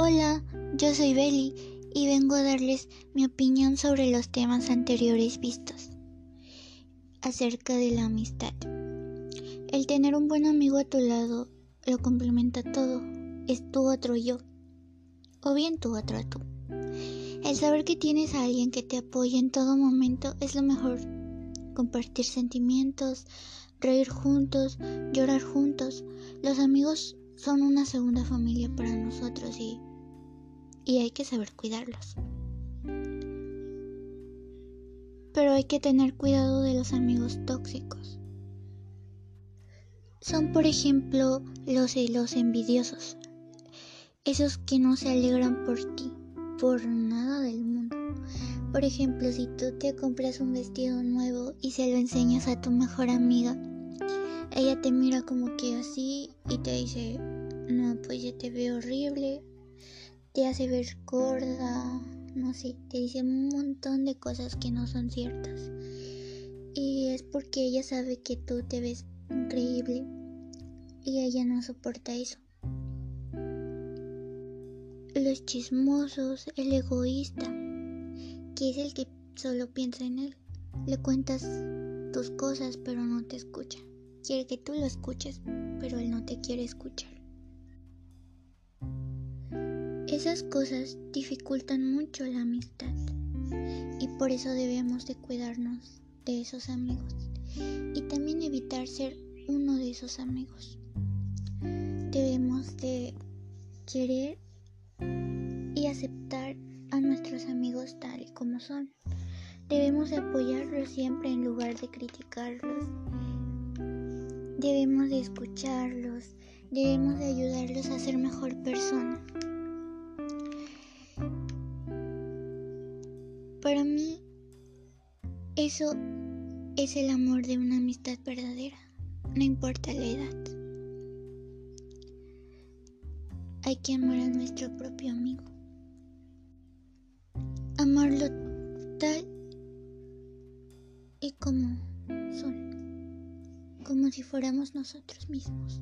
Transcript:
Hola, yo soy Beli y vengo a darles mi opinión sobre los temas anteriores vistos acerca de la amistad. El tener un buen amigo a tu lado lo complementa todo, es tu otro yo, o bien tu otro tú. El saber que tienes a alguien que te apoya en todo momento es lo mejor. Compartir sentimientos, reír juntos, llorar juntos. Los amigos son una segunda familia para nosotros y, y hay que saber cuidarlos. Pero hay que tener cuidado de los amigos tóxicos. Son por ejemplo los, los envidiosos, esos que no se alegran por ti, por nada del mundo. Por ejemplo, si tú te compras un vestido nuevo y se lo enseñas a tu mejor amiga, ella te mira como que así y te dice, no, pues ya te veo horrible, te hace ver gorda, no sé, te dice un montón de cosas que no son ciertas. Y es porque ella sabe que tú te ves increíble y ella no soporta eso. Los chismosos, el egoísta, que es el que solo piensa en él. Le cuentas tus cosas pero no te escucha. Quiere que tú lo escuches, pero él no te quiere escuchar. Esas cosas dificultan mucho la amistad y por eso debemos de cuidarnos de esos amigos y también evitar ser uno de esos amigos. Debemos de querer y aceptar a nuestros amigos tal y como son. Debemos de apoyarlos siempre en lugar de criticarlos. Debemos de escucharlos, debemos de ayudarlos a ser mejor persona. Para mí, eso es el amor de una amistad verdadera, no importa la edad. Hay que amar a nuestro propio amigo. Amarlo tal y como son, como si fuéramos nosotros mismos.